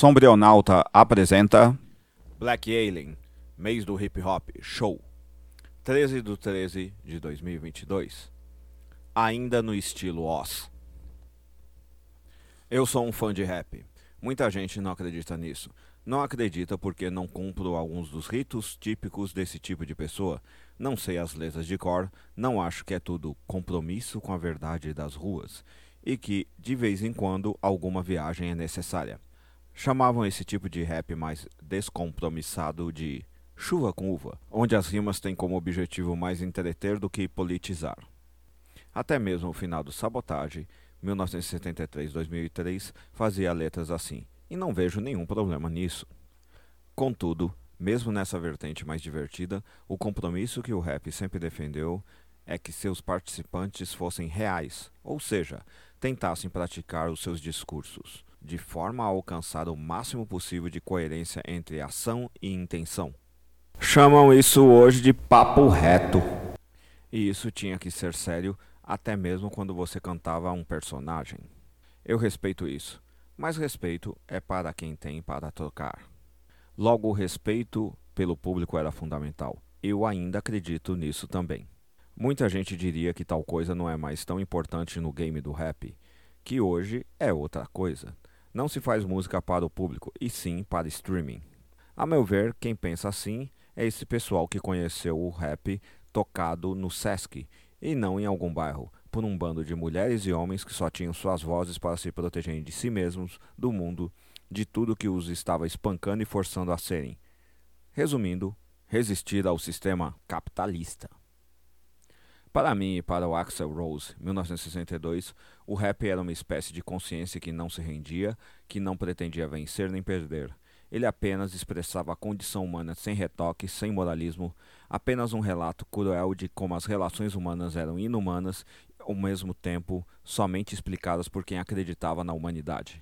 Sombrionauta apresenta Black Alien, mês do hip hop, show. 13 de 13 de 2022. Ainda no estilo Oz. Eu sou um fã de rap. Muita gente não acredita nisso. Não acredita porque não cumpro alguns dos ritos típicos desse tipo de pessoa. Não sei as letras de cor, não acho que é tudo compromisso com a verdade das ruas e que, de vez em quando, alguma viagem é necessária. Chamavam esse tipo de rap mais descompromissado de chuva com uva, onde as rimas têm como objetivo mais entreter do que politizar. Até mesmo o final do Sabotage, 1973-2003, fazia letras assim, e não vejo nenhum problema nisso. Contudo, mesmo nessa vertente mais divertida, o compromisso que o rap sempre defendeu é que seus participantes fossem reais, ou seja, tentassem praticar os seus discursos, de forma a alcançar o máximo possível de coerência entre ação e intenção. Chamam isso hoje de papo reto. E isso tinha que ser sério até mesmo quando você cantava um personagem. Eu respeito isso, mas respeito é para quem tem para trocar. Logo, o respeito pelo público era fundamental. Eu ainda acredito nisso também. Muita gente diria que tal coisa não é mais tão importante no game do rap, que hoje é outra coisa. Não se faz música para o público, e sim para streaming. A meu ver, quem pensa assim é esse pessoal que conheceu o rap tocado no Sesc e não em algum bairro, por um bando de mulheres e homens que só tinham suas vozes para se protegerem de si mesmos, do mundo, de tudo que os estava espancando e forçando a serem. Resumindo, resistir ao sistema capitalista. Para mim e para o Axel Rose, 1962, o rap era uma espécie de consciência que não se rendia, que não pretendia vencer nem perder. Ele apenas expressava a condição humana sem retoque, sem moralismo, apenas um relato cruel de como as relações humanas eram inumanas, ao mesmo tempo somente explicadas por quem acreditava na humanidade.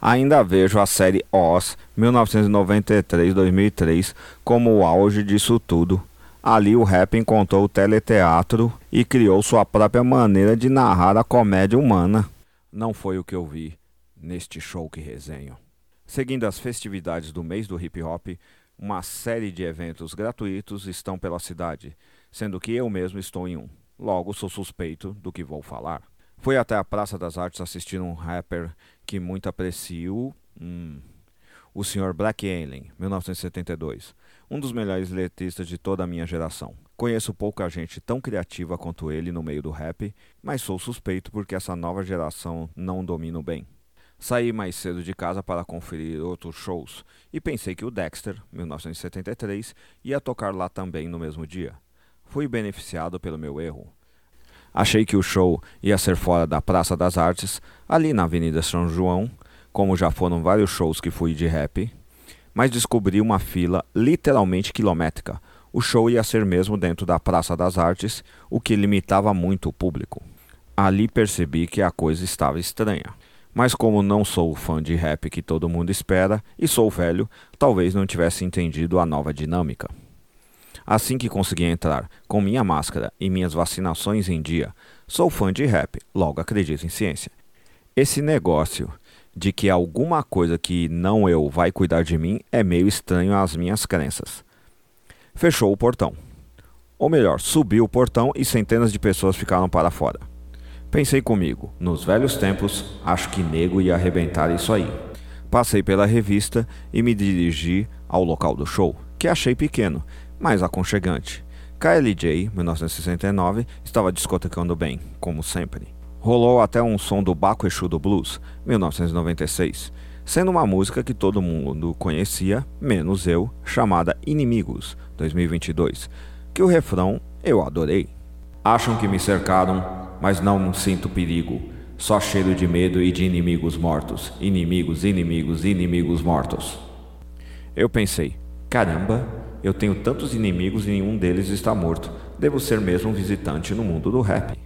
Ainda vejo a série Oz, 1993-2003, como o auge disso tudo Ali o rap encontrou o teleteatro e criou sua própria maneira de narrar a comédia humana. Não foi o que eu vi neste show que resenho. Seguindo as festividades do mês do hip hop, uma série de eventos gratuitos estão pela cidade, sendo que eu mesmo estou em um. Logo sou suspeito do que vou falar. Fui até a Praça das Artes assistir um rapper que muito aprecio, hum, o Sr. Black Alien, 1972 um dos melhores letristas de toda a minha geração. Conheço pouca gente tão criativa quanto ele no meio do rap, mas sou suspeito porque essa nova geração não domino bem. Saí mais cedo de casa para conferir outros shows e pensei que o Dexter, 1973, ia tocar lá também no mesmo dia. Fui beneficiado pelo meu erro. Achei que o show ia ser fora da Praça das Artes, ali na Avenida São João, como já foram vários shows que fui de rap, mas descobri uma fila literalmente quilométrica. O show ia ser mesmo dentro da Praça das Artes, o que limitava muito o público. Ali percebi que a coisa estava estranha. Mas como não sou o fã de rap que todo mundo espera e sou velho, talvez não tivesse entendido a nova dinâmica. Assim que consegui entrar, com minha máscara e minhas vacinações em dia, sou fã de rap, logo acredito em ciência. Esse negócio de que alguma coisa que não eu vai cuidar de mim é meio estranho às minhas crenças. Fechou o portão. Ou melhor, subiu o portão e centenas de pessoas ficaram para fora. Pensei comigo, nos velhos tempos, acho que nego ia arrebentar isso aí. Passei pela revista e me dirigi ao local do show, que achei pequeno, mas aconchegante. KLJ, 1969, estava discotecando bem, como sempre. Rolou até um som do Baco Exu do Blues, 1996, sendo uma música que todo mundo conhecia, menos eu, chamada Inimigos, 2022, que o refrão eu adorei. Acham que me cercaram, mas não sinto perigo, só cheiro de medo e de inimigos mortos, inimigos, inimigos, inimigos mortos. Eu pensei, caramba, eu tenho tantos inimigos e nenhum deles está morto, devo ser mesmo um visitante no mundo do rap.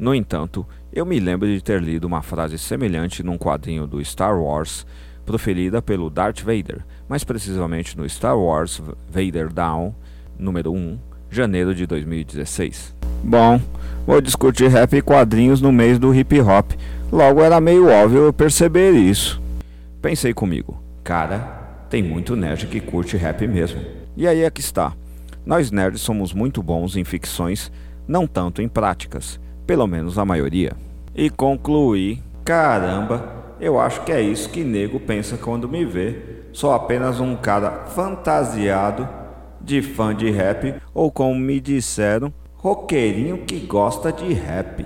No entanto, eu me lembro de ter lido uma frase semelhante num quadrinho do Star Wars, proferida pelo Darth Vader, mais precisamente no Star Wars Vader Down, número 1, janeiro de 2016. Bom, vou discutir rap e quadrinhos no mês do hip hop, logo era meio óbvio eu perceber isso. Pensei comigo, Cara, tem muito nerd que curte rap mesmo. E aí é que está. Nós nerds somos muito bons em ficções, não tanto em práticas, pelo menos a maioria. E concluí, caramba, eu acho que é isso que nego pensa quando me vê. Sou apenas um cara fantasiado de fã de rap ou como me disseram, roqueirinho que gosta de rap.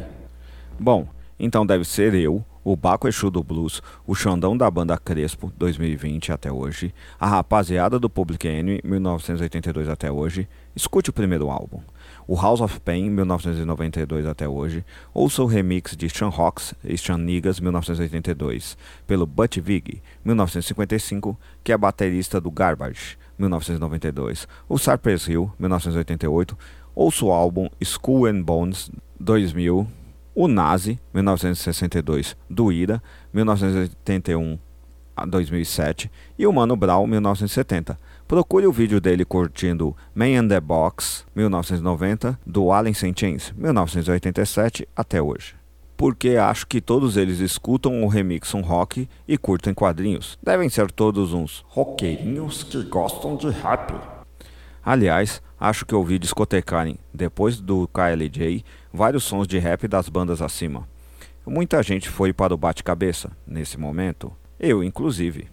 Bom, então deve ser eu, o Baco Exu do Blues, o Xandão da banda Crespo, 2020 até hoje, a rapaziada do Public Enemy, 1982 até hoje, escute o primeiro álbum. O House of Pain, 1992 até hoje, ouça o remix de Sean Hawks e Sean Niggas, 1982, pelo Butch Vig, 1955, que é baterista do Garbage, 1992, o Cypress Hill, 1988, ouça o álbum School and Bones, 2000, o Nazi, 1962, do Ira, 1981 a 2007, e o Mano Brown, 1970. Procure o vídeo dele curtindo Man in the Box, 1990, do Allen. Chains, 1987 até hoje. Porque acho que todos eles escutam o remix um rock e curtem quadrinhos. Devem ser todos uns roqueirinhos que gostam de rap. Aliás, acho que ouvi discotecarem, depois do KLJ, vários sons de rap das bandas acima. Muita gente foi para o bate-cabeça, nesse momento. Eu, inclusive.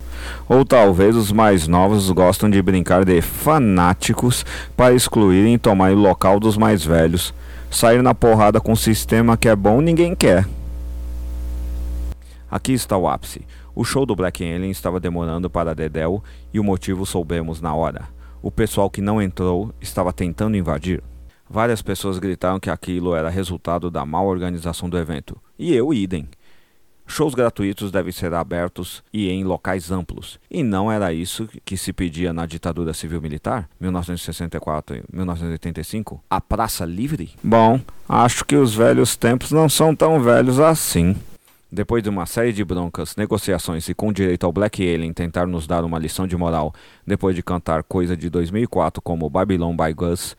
Ou talvez os mais novos gostam de brincar de fanáticos para excluírem e tomar o local dos mais velhos. Sair na porrada com um sistema que é bom ninguém quer. Aqui está o ápice. O show do Black Alien estava demorando para Dedel e o motivo soubemos na hora o pessoal que não entrou estava tentando invadir. Várias pessoas gritaram que aquilo era resultado da má organização do evento, e eu idem. Shows gratuitos devem ser abertos e em locais amplos. E não era isso que se pedia na ditadura civil-militar, 1964 e 1985? A praça livre? Bom, acho que os velhos tempos não são tão velhos assim. Depois de uma série de broncas, negociações e com direito ao Black Alien tentar nos dar uma lição de moral, depois de cantar coisa de 2004 como Babylon by Gus,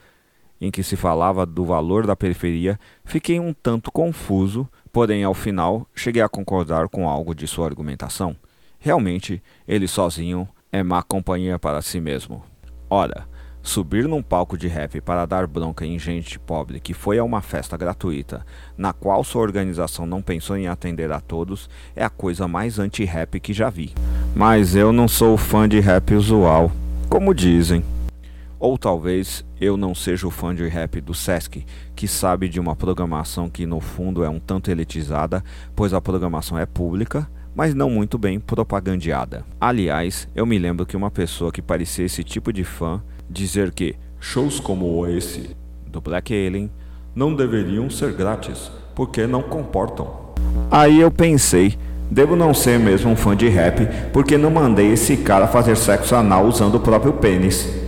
em que se falava do valor da periferia, fiquei um tanto confuso, porém ao final cheguei a concordar com algo de sua argumentação. Realmente, ele sozinho é má companhia para si mesmo. Ora, Subir num palco de rap para dar bronca em gente pobre que foi a uma festa gratuita, na qual sua organização não pensou em atender a todos, é a coisa mais anti-rap que já vi. Mas eu não sou fã de rap usual, como dizem. Ou talvez eu não seja o fã de rap do Sesc, que sabe de uma programação que no fundo é um tanto elitizada, pois a programação é pública, mas não muito bem propagandeada. Aliás, eu me lembro que uma pessoa que parecia esse tipo de fã dizer que shows como esse do Black Alien não deveriam ser grátis, porque não comportam. Aí eu pensei, devo não ser mesmo um fã de rap, porque não mandei esse cara fazer sexo anal usando o próprio pênis.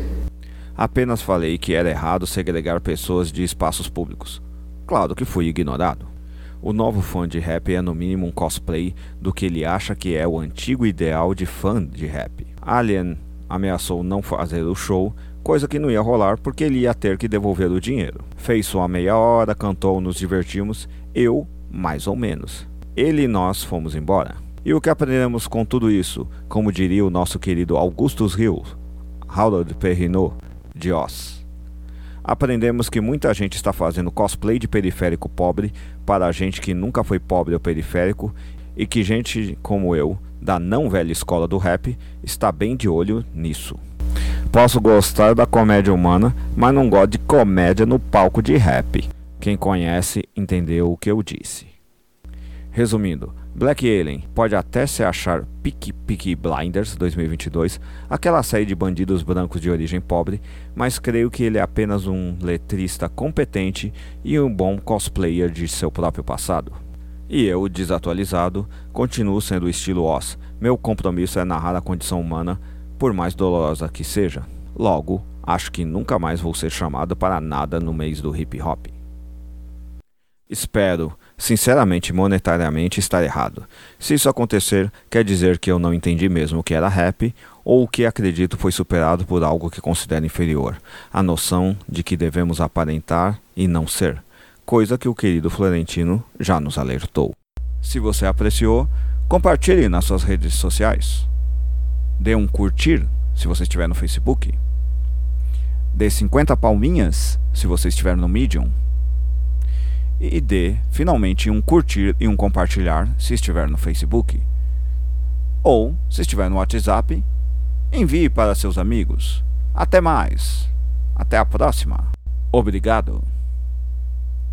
Apenas falei que era errado segregar pessoas de espaços públicos. Claro que fui ignorado. O novo fã de rap é no mínimo um cosplay do que ele acha que é o antigo ideal de fã de rap. Alien ameaçou não fazer o show coisa que não ia rolar porque ele ia ter que devolver o dinheiro. Fez sua meia hora, cantou, nos divertimos, eu, mais ou menos. Ele e nós fomos embora. E o que aprendemos com tudo isso, como diria o nosso querido Augustus Hill, Harold Perrineau, de Oz? Aprendemos que muita gente está fazendo cosplay de periférico pobre para gente que nunca foi pobre ou periférico e que gente como eu, da não velha escola do rap, está bem de olho nisso. Posso gostar da comédia humana, mas não gosto de comédia no palco de rap. Quem conhece entendeu o que eu disse. Resumindo, Black Alien pode até se achar Peaky Peaky Blinders 2022, aquela série de bandidos brancos de origem pobre, mas creio que ele é apenas um letrista competente e um bom cosplayer de seu próprio passado. E eu, desatualizado, continuo sendo o estilo Oz. Meu compromisso é narrar a condição humana por mais dolorosa que seja. Logo, acho que nunca mais vou ser chamado para nada no mês do hip hop. Espero, sinceramente monetariamente, estar errado. Se isso acontecer, quer dizer que eu não entendi mesmo o que era rap, ou o que acredito foi superado por algo que considero inferior, a noção de que devemos aparentar e não ser, coisa que o querido Florentino já nos alertou. Se você apreciou, compartilhe nas suas redes sociais. dê um curtir se você estiver no Facebook. Dê 50 palminhas se você estiver no Medium. E dê finalmente um curtir e um compartilhar se estiver no Facebook. Ou, se estiver no WhatsApp, envie para seus amigos. Até mais. Até a próxima. Obrigado.